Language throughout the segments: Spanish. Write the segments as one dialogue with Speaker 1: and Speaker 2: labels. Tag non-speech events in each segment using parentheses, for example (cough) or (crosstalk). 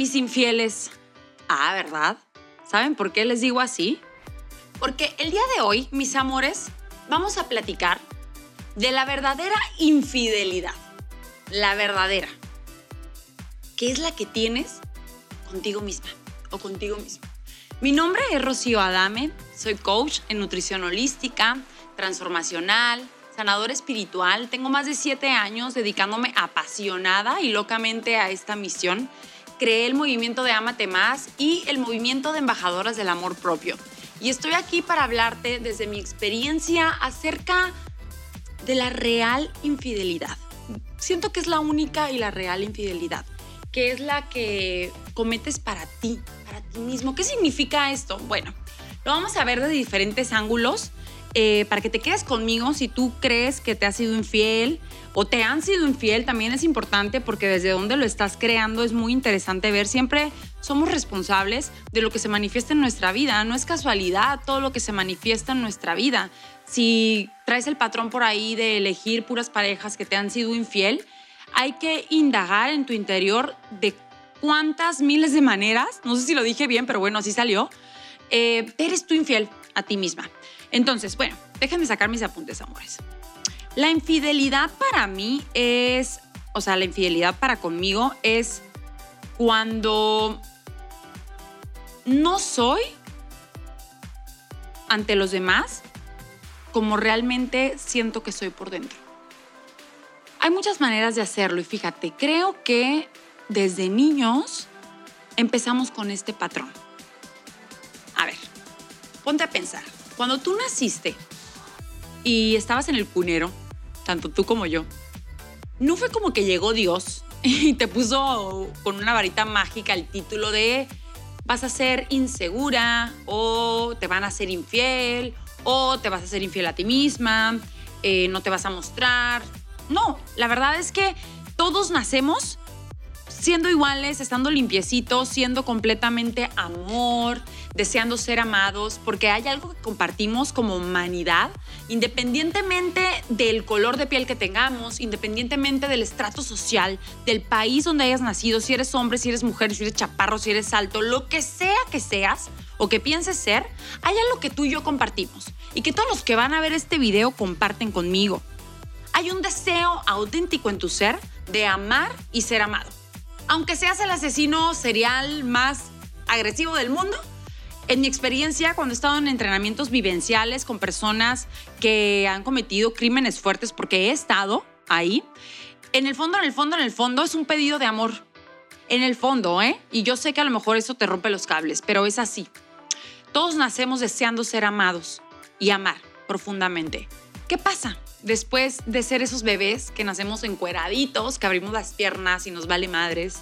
Speaker 1: mis infieles. Ah, ¿verdad? ¿Saben por qué les digo así? Porque el día de hoy, mis amores, vamos a platicar de la verdadera infidelidad. La verdadera. ¿Qué es la que tienes contigo misma o contigo mismo? Mi nombre es Rocío Adame, soy coach en nutrición holística, transformacional, sanador espiritual. Tengo más de siete años dedicándome apasionada y locamente a esta misión. Creé el movimiento de Amate Más y el movimiento de embajadoras del amor propio. Y estoy aquí para hablarte desde mi experiencia acerca de la real infidelidad. Siento que es la única y la real infidelidad, que es la que cometes para ti, para ti mismo. ¿Qué significa esto? Bueno, lo vamos a ver de diferentes ángulos eh, para que te quedes conmigo si tú crees que te has sido infiel o te han sido infiel, también es importante porque desde donde lo estás creando es muy interesante ver. Siempre somos responsables de lo que se manifiesta en nuestra vida. No es casualidad todo lo que se manifiesta en nuestra vida. Si traes el patrón por ahí de elegir puras parejas que te han sido infiel, hay que indagar en tu interior de cuántas miles de maneras, no sé si lo dije bien, pero bueno, así salió, eh, eres tú infiel a ti misma. Entonces, bueno, déjenme sacar mis apuntes, amores. La infidelidad para mí es, o sea, la infidelidad para conmigo es cuando no soy ante los demás como realmente siento que soy por dentro. Hay muchas maneras de hacerlo y fíjate, creo que desde niños empezamos con este patrón. A ver, ponte a pensar. Cuando tú naciste y estabas en el cunero, tanto tú como yo, no fue como que llegó Dios (laughs) y te puso con una varita mágica el título de vas a ser insegura o te van a ser infiel o te vas a ser infiel a ti misma, eh, no te vas a mostrar. No, la verdad es que todos nacemos siendo iguales, estando limpiecitos, siendo completamente amor, deseando ser amados, porque hay algo que compartimos como humanidad, independientemente del color de piel que tengamos, independientemente del estrato social, del país donde hayas nacido, si eres hombre, si eres mujer, si eres chaparro, si eres alto, lo que sea que seas o que pienses ser, hay algo que tú y yo compartimos y que todos los que van a ver este video comparten conmigo. Hay un deseo auténtico en tu ser de amar y ser amado. Aunque seas el asesino serial más agresivo del mundo, en mi experiencia, cuando he estado en entrenamientos vivenciales con personas que han cometido crímenes fuertes, porque he estado ahí, en el fondo, en el fondo, en el fondo es un pedido de amor. En el fondo, ¿eh? Y yo sé que a lo mejor eso te rompe los cables, pero es así. Todos nacemos deseando ser amados y amar profundamente. ¿Qué pasa? Después de ser esos bebés que nacemos encueraditos, que abrimos las piernas y nos vale madres,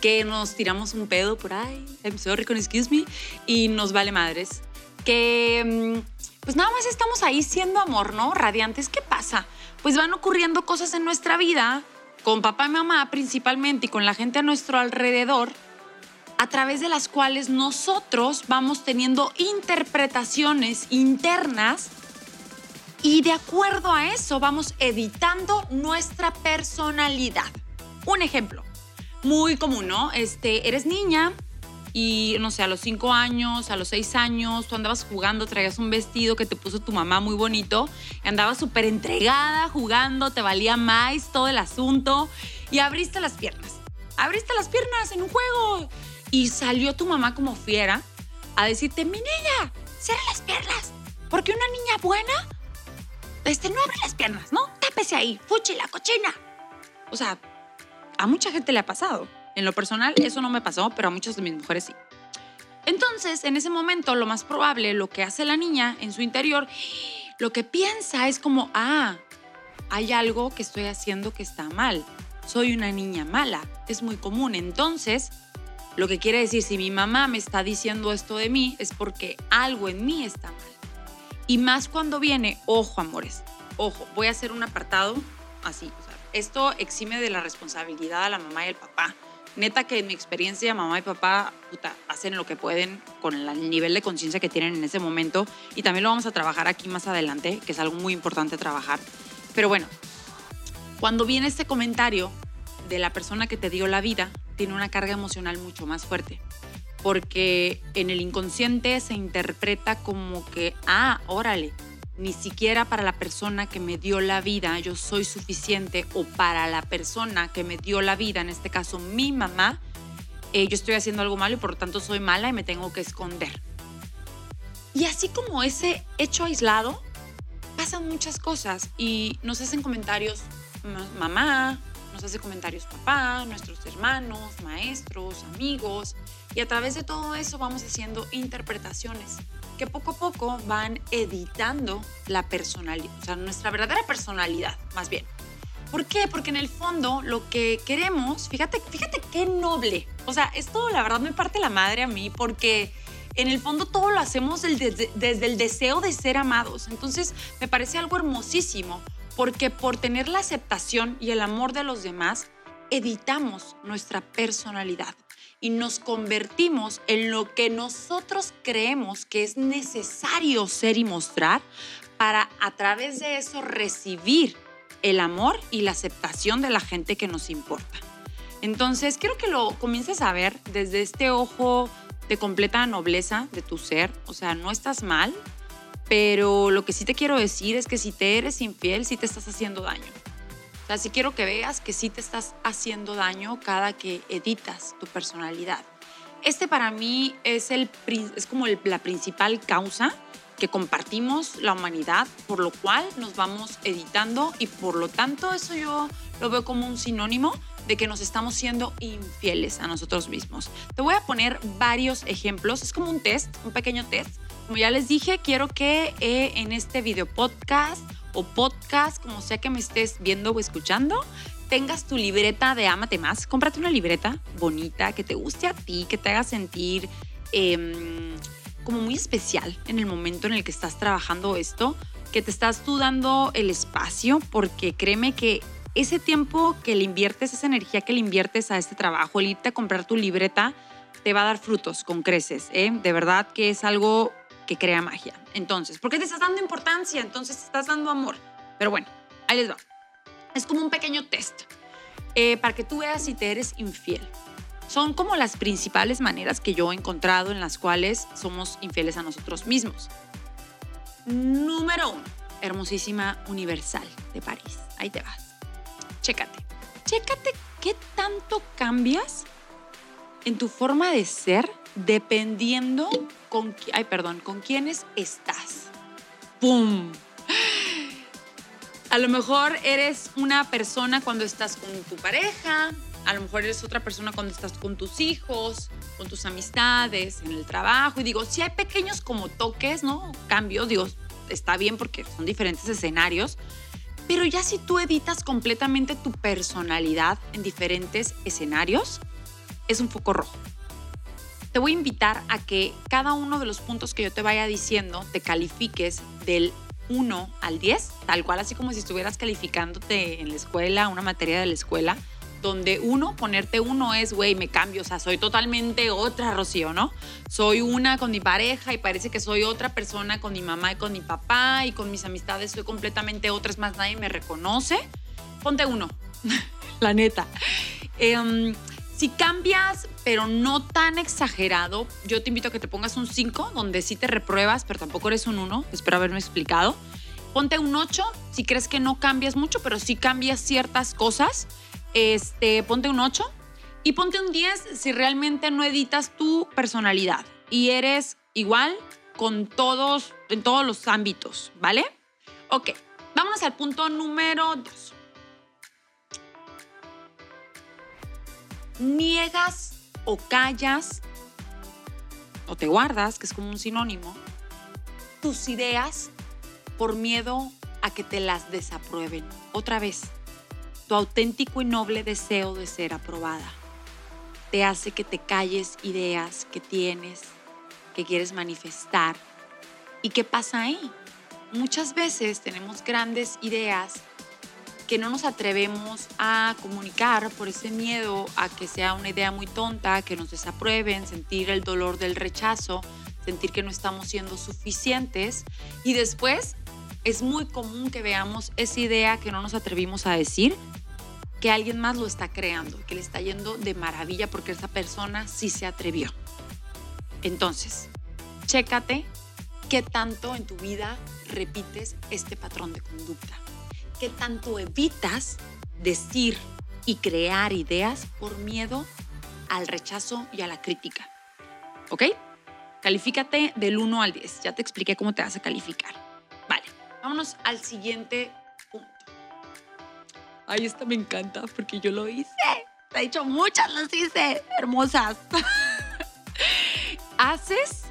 Speaker 1: que nos tiramos un pedo por ahí, I'm sorry excuse me, y nos vale madres. Que mm, pues nada más estamos ahí siendo amor, ¿no? Radiantes. ¿Qué pasa? Pues van ocurriendo cosas en nuestra vida, con papá y mamá principalmente y con la gente a nuestro alrededor, a través de las cuales nosotros vamos teniendo interpretaciones internas y de acuerdo a eso vamos editando nuestra personalidad. Un ejemplo muy común, ¿no? Este, eres niña y no sé, a los cinco años, a los seis años, tú andabas jugando, traías un vestido que te puso tu mamá muy bonito, andabas súper entregada jugando, te valía más todo el asunto y abriste las piernas. Abriste las piernas en un juego y salió tu mamá como fiera a decirte, mi niña, cierra las piernas, porque una niña buena, este, no abre las piernas, ¿no? Tápese ahí, fuchi la cochina. O sea, a mucha gente le ha pasado. En lo personal, eso no me pasó, pero a muchas de mis mujeres sí. Entonces, en ese momento, lo más probable, lo que hace la niña en su interior, lo que piensa es como, ah, hay algo que estoy haciendo que está mal. Soy una niña mala. Es muy común. Entonces, lo que quiere decir, si mi mamá me está diciendo esto de mí, es porque algo en mí está mal. Y más cuando viene, ojo, amores, ojo, voy a hacer un apartado así, esto exime de la responsabilidad a la mamá y el papá. Neta que en mi experiencia, mamá y papá hacen lo que pueden con el nivel de conciencia que tienen en ese momento y también lo vamos a trabajar aquí más adelante, que es algo muy importante trabajar. Pero bueno, cuando viene este comentario de la persona que te dio la vida, tiene una carga emocional mucho más fuerte. Porque en el inconsciente se interpreta como que, ah, órale, ni siquiera para la persona que me dio la vida yo soy suficiente o para la persona que me dio la vida, en este caso mi mamá, eh, yo estoy haciendo algo malo y por lo tanto soy mala y me tengo que esconder. Y así como ese hecho aislado, pasan muchas cosas y nos hacen comentarios mamá, nos hace comentarios papá, nuestros hermanos, maestros, amigos, y a través de todo eso vamos haciendo interpretaciones que poco a poco van editando la personalidad, o sea, nuestra verdadera personalidad, más bien. ¿Por qué? Porque en el fondo lo que queremos, fíjate, fíjate qué noble. O sea, esto la verdad me parte la madre a mí porque en el fondo todo lo hacemos desde, desde el deseo de ser amados. Entonces me parece algo hermosísimo porque por tener la aceptación y el amor de los demás, editamos nuestra personalidad y nos convertimos en lo que nosotros creemos que es necesario ser y mostrar para a través de eso recibir el amor y la aceptación de la gente que nos importa. Entonces, quiero que lo comiences a ver desde este ojo de completa nobleza de tu ser, o sea, no estás mal, pero lo que sí te quiero decir es que si te eres infiel, sí te estás haciendo daño. Sea, sí quiero que veas que sí te estás haciendo daño cada que editas tu personalidad. Este para mí es, el, es como la principal causa que compartimos la humanidad, por lo cual nos vamos editando y por lo tanto eso yo lo veo como un sinónimo de que nos estamos siendo infieles a nosotros mismos. Te voy a poner varios ejemplos, es como un test, un pequeño test. Como ya les dije, quiero que eh, en este video podcast o podcast, como sea que me estés viendo o escuchando, tengas tu libreta de Amate Más. Cómprate una libreta bonita, que te guste a ti, que te haga sentir em, como muy especial en el momento en el que estás trabajando esto, que te estás tú dando el espacio, porque créeme que ese tiempo que le inviertes, esa energía que le inviertes a este trabajo, el irte a comprar tu libreta, te va a dar frutos con creces. ¿eh? De verdad que es algo que crea magia. Entonces, ¿por qué te estás dando importancia? Entonces te estás dando amor. Pero bueno, ahí les va. Es como un pequeño test eh, para que tú veas si te eres infiel. Son como las principales maneras que yo he encontrado en las cuales somos infieles a nosotros mismos. Número uno, hermosísima Universal de París. Ahí te vas chécate. Chécate qué tanto cambias en tu forma de ser dependiendo con, ay, perdón, con quiénes estás. ¡Pum! A lo mejor eres una persona cuando estás con tu pareja, a lo mejor eres otra persona cuando estás con tus hijos, con tus amistades, en el trabajo. Y digo, si hay pequeños como toques, ¿no? Cambios, digo, está bien porque son diferentes escenarios, pero ya si tú editas completamente tu personalidad en diferentes escenarios, es un foco rojo. Te voy a invitar a que cada uno de los puntos que yo te vaya diciendo te califiques del 1 al 10, tal cual así como si estuvieras calificándote en la escuela, una materia de la escuela, donde uno, ponerte uno es, güey, me cambio, o sea, soy totalmente otra Rocío, ¿no? Soy una con mi pareja y parece que soy otra persona con mi mamá y con mi papá y con mis amistades soy completamente otra, es más, nadie me reconoce. Ponte uno, (laughs) la neta. Em, si cambias, pero no tan exagerado, yo te invito a que te pongas un 5, donde sí te repruebas, pero tampoco eres un 1, espero haberme explicado. Ponte un 8 si crees que no cambias mucho, pero sí cambias ciertas cosas este, ponte un 8 y ponte un 10 si realmente no editas tu personalidad y eres igual con todos, en todos los ámbitos, ¿vale? Ok, vámonos al punto número 2. Niegas o callas o te guardas, que es como un sinónimo, tus ideas por miedo a que te las desaprueben. Otra vez, tu auténtico y noble deseo de ser aprobada. Te hace que te calles ideas que tienes, que quieres manifestar. ¿Y qué pasa ahí? Muchas veces tenemos grandes ideas que no nos atrevemos a comunicar por ese miedo a que sea una idea muy tonta, que nos desaprueben, sentir el dolor del rechazo, sentir que no estamos siendo suficientes. Y después es muy común que veamos esa idea que no nos atrevimos a decir que alguien más lo está creando, que le está yendo de maravilla porque esa persona sí se atrevió. Entonces, chécate qué tanto en tu vida repites este patrón de conducta, qué tanto evitas decir y crear ideas por miedo al rechazo y a la crítica. ¿Ok? Califícate del 1 al 10. Ya te expliqué cómo te vas a calificar. Vale, vámonos al siguiente punto. Ay, esta me encanta porque yo lo hice. Te he dicho, muchas las hice, hermosas. (laughs) Haces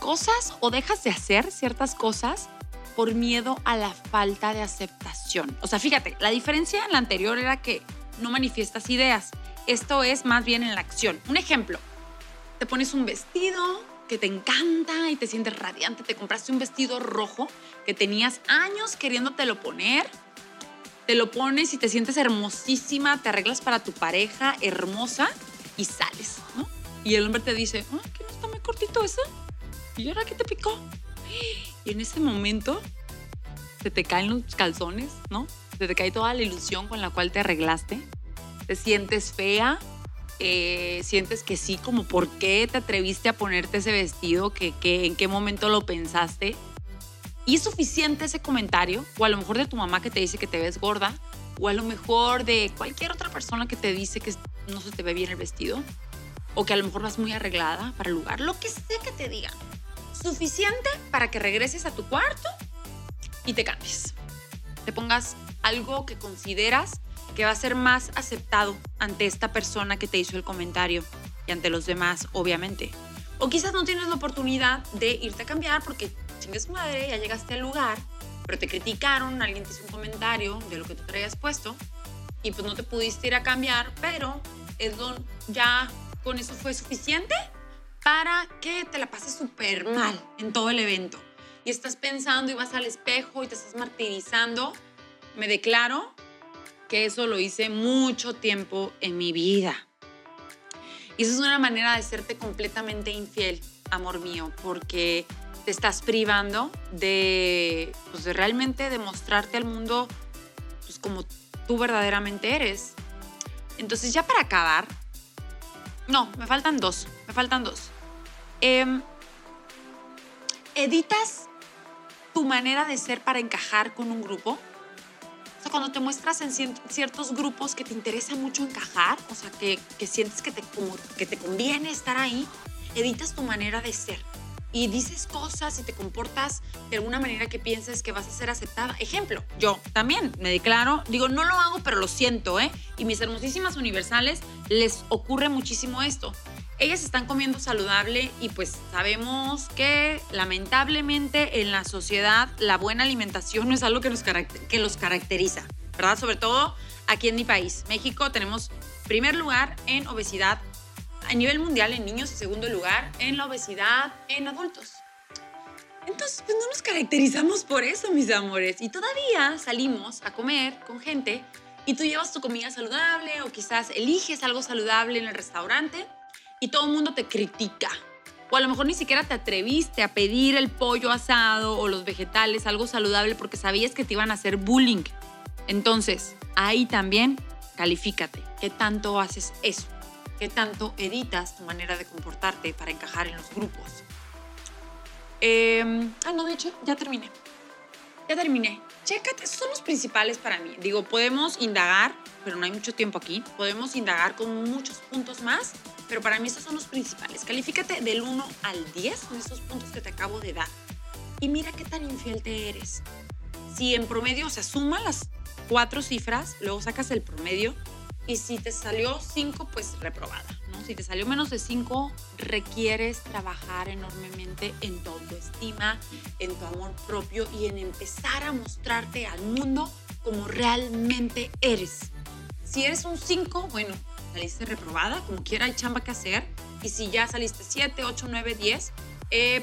Speaker 1: cosas o dejas de hacer ciertas cosas por miedo a la falta de aceptación. O sea, fíjate, la diferencia en la anterior era que no manifiestas ideas. Esto es más bien en la acción. Un ejemplo, te pones un vestido que te encanta y te sientes radiante, te compraste un vestido rojo que tenías años queriéndotelo poner te lo pones y te sientes hermosísima, te arreglas para tu pareja hermosa y sales, ¿no? Y el hombre te dice, ah, ¿qué no está muy cortito eso? ¿Y ahora qué te picó? Y en ese momento se te caen los calzones, ¿no? Se te cae toda la ilusión con la cual te arreglaste. Te sientes fea, eh, sientes que sí, como por qué te atreviste a ponerte ese vestido, que, que, en qué momento lo pensaste. Y es suficiente ese comentario, o a lo mejor de tu mamá que te dice que te ves gorda, o a lo mejor de cualquier otra persona que te dice que no se te ve bien el vestido, o que a lo mejor vas muy arreglada para el lugar, lo que sea que te digan. Suficiente para que regreses a tu cuarto y te cambies. Te pongas algo que consideras que va a ser más aceptado ante esta persona que te hizo el comentario y ante los demás, obviamente. O quizás no tienes la oportunidad de irte a cambiar porque chingues madre, ya llegaste al lugar, pero te criticaron, alguien te hizo un comentario de lo que tú traías puesto y pues no te pudiste ir a cambiar, pero es don, ya con eso fue suficiente para que te la pases súper mal en todo el evento. Y estás pensando y vas al espejo y te estás martirizando. Me declaro que eso lo hice mucho tiempo en mi vida. Y eso es una manera de serte completamente infiel, amor mío, porque te estás privando de, pues, de realmente demostrarte al mundo pues, como tú verdaderamente eres. Entonces ya para acabar, no, me faltan dos, me faltan dos. Em, editas tu manera de ser para encajar con un grupo. O sea, cuando te muestras en ciertos grupos que te interesa mucho encajar, o sea, que, que sientes que te, como, que te conviene estar ahí, editas tu manera de ser y dices cosas y te comportas de alguna manera que pienses que vas a ser aceptada. Ejemplo, yo también me declaro, digo, no lo hago, pero lo siento, ¿eh? Y mis hermosísimas universales les ocurre muchísimo esto. Ellas están comiendo saludable y pues sabemos que lamentablemente en la sociedad la buena alimentación no es algo que, nos que los caracteriza, ¿verdad? Sobre todo aquí en mi país, México, tenemos primer lugar en obesidad a nivel mundial en niños y segundo lugar en la obesidad en adultos. Entonces, pues no nos caracterizamos por eso, mis amores. Y todavía salimos a comer con gente y tú llevas tu comida saludable o quizás eliges algo saludable en el restaurante y todo el mundo te critica. O a lo mejor ni siquiera te atreviste a pedir el pollo asado o los vegetales, algo saludable, porque sabías que te iban a hacer bullying. Entonces, ahí también califícate. ¿Qué tanto haces eso? qué tanto editas tu manera de comportarte para encajar en los grupos. Em, ah, no, de hecho, ya terminé. Ya terminé. Chécate, esos son los principales para mí. Digo, podemos indagar, pero no hay mucho tiempo aquí. Podemos indagar con muchos puntos más, pero para mí estos son los principales. Califícate del 1 al 10 con estos puntos que te acabo de dar. Y mira qué tan infiel te eres. Si en promedio, o sea, suma las cuatro cifras, luego sacas el promedio y si te salió 5, pues reprobada. ¿no? Si te salió menos de 5, requieres trabajar enormemente en tu autoestima, en tu amor propio y en empezar a mostrarte al mundo como realmente eres. Si eres un 5, bueno, saliste reprobada, como quiera hay chamba que hacer. Y si ya saliste 7, 8, 9, 10,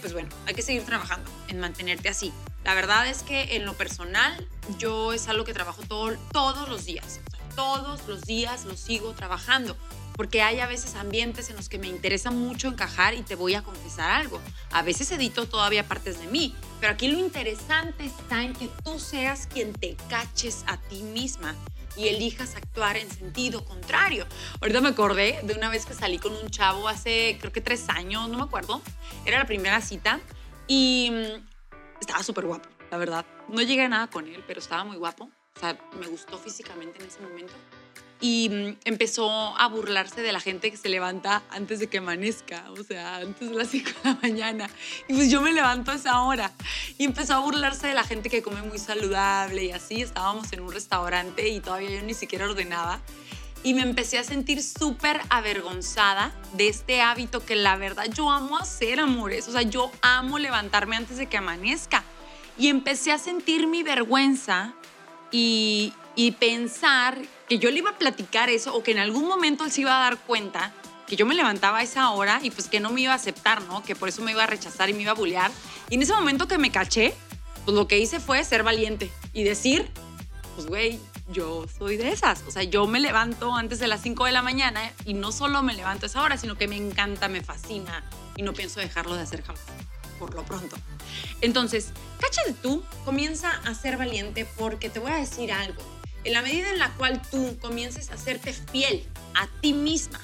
Speaker 1: pues bueno, hay que seguir trabajando en mantenerte así. La verdad es que en lo personal, yo es algo que trabajo todo, todos los días todos los días lo sigo trabajando, porque hay a veces ambientes en los que me interesa mucho encajar y te voy a confesar algo. A veces edito todavía partes de mí, pero aquí lo interesante está en que tú seas quien te caches a ti misma y elijas actuar en sentido contrario. Ahorita me acordé de una vez que salí con un chavo hace creo que tres años, no me acuerdo. Era la primera cita y mm, estaba súper guapo, la verdad. No llegué a nada con él, pero estaba muy guapo. O sea, me gustó físicamente en ese momento y mm, empezó a burlarse de la gente que se levanta antes de que amanezca, o sea, antes de las (laughs) 5 de la mañana. Y pues yo me levanto a esa hora. Y empezó a burlarse de la gente que come muy saludable y así. Estábamos en un restaurante y todavía yo ni siquiera ordenaba. Y me empecé a sentir súper avergonzada de este hábito que la verdad yo amo hacer, amores. O sea, yo amo levantarme antes de que amanezca. Y empecé a sentir mi vergüenza y, y pensar que yo le iba a platicar eso o que en algún momento él se iba a dar cuenta que yo me levantaba a esa hora y pues que no me iba a aceptar, ¿no? Que por eso me iba a rechazar y me iba a bullear. Y en ese momento que me caché, pues lo que hice fue ser valiente y decir, pues güey, yo soy de esas. O sea, yo me levanto antes de las 5 de la mañana y no solo me levanto a esa hora, sino que me encanta, me fascina y no pienso dejarlo de hacer jamás, por lo pronto. Entonces, cáchate tú, comienza a ser valiente porque te voy a decir algo en la medida en la cual tú comiences a hacerte fiel a ti misma,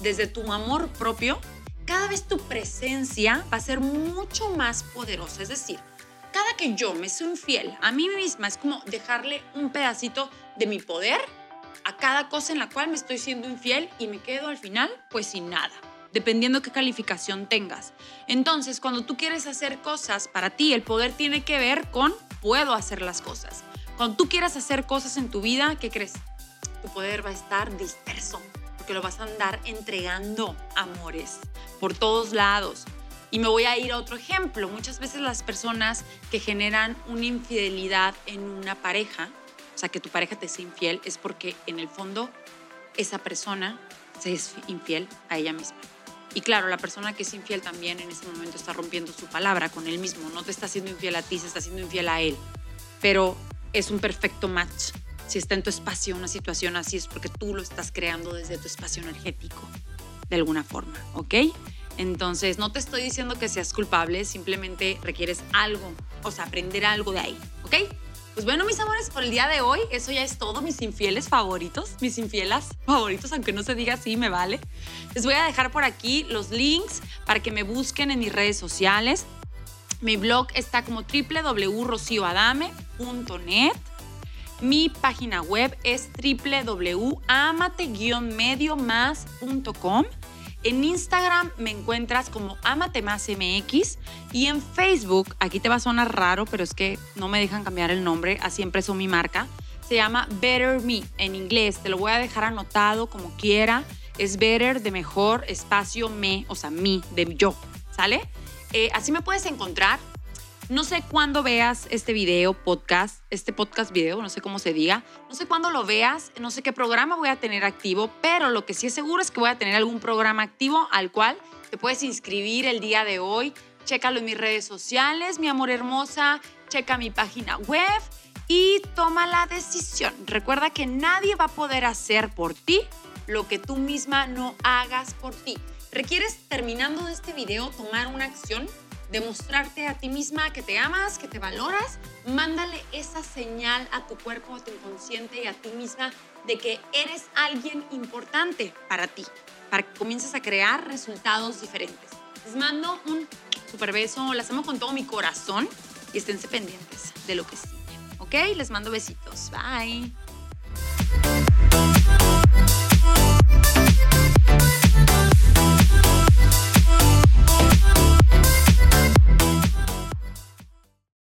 Speaker 1: desde tu amor propio, cada vez tu presencia va a ser mucho más poderosa. Es decir, cada que yo me soy infiel a mí misma, es como dejarle un pedacito de mi poder a cada cosa en la cual me estoy siendo infiel y me quedo al final pues sin nada, dependiendo qué calificación tengas. Entonces, cuando tú quieres hacer cosas para ti, el poder tiene que ver con puedo hacer las cosas. Cuando tú quieras hacer cosas en tu vida, ¿qué crees? Tu poder va a estar disperso, porque lo vas a andar entregando amores por todos lados. Y me voy a ir a otro ejemplo. Muchas veces las personas que generan una infidelidad en una pareja, o sea, que tu pareja te sea infiel, es porque en el fondo esa persona se es infiel a ella misma. Y claro, la persona que es infiel también en ese momento está rompiendo su palabra con él mismo. No te está haciendo infiel a ti, se está haciendo infiel a él. Pero es un perfecto match. Si está en tu espacio una situación así es porque tú lo estás creando desde tu espacio energético, de alguna forma, ¿ok? Entonces, no te estoy diciendo que seas culpable, simplemente requieres algo, o sea, aprender algo de ahí, ¿ok? Pues bueno, mis amores, por el día de hoy, eso ya es todo, mis infieles favoritos, mis infielas favoritos, aunque no se diga así, me vale. Les voy a dejar por aquí los links para que me busquen en mis redes sociales. Mi blog está como www.rocioadame.net. Mi página web es www.amate-medio-más.com. En Instagram me encuentras como Amate Más MX y en Facebook, aquí te va a sonar raro, pero es que no me dejan cambiar el nombre, así empezó mi marca. Se llama Better Me en inglés, te lo voy a dejar anotado como quiera. Es Better de mejor espacio me, o sea, mi, de yo, ¿sale? Eh, así me puedes encontrar. No sé cuándo veas este video, podcast, este podcast video, no sé cómo se diga. No sé cuándo lo veas, no sé qué programa voy a tener activo, pero lo que sí es seguro es que voy a tener algún programa activo al cual te puedes inscribir el día de hoy. Chécalo en mis redes sociales, mi amor hermosa. Checa mi página web y toma la decisión. Recuerda que nadie va a poder hacer por ti lo que tú misma no hagas por ti. Requieres, terminando este video, tomar una acción, demostrarte a ti misma que te amas, que te valoras. Mándale esa señal a tu cuerpo, a tu inconsciente y a ti misma de que eres alguien importante para ti, para que comiences a crear resultados diferentes. Les mando un super beso, las amo con todo mi corazón y esténse pendientes de lo que sigue. ¿Ok? Les mando besitos. Bye.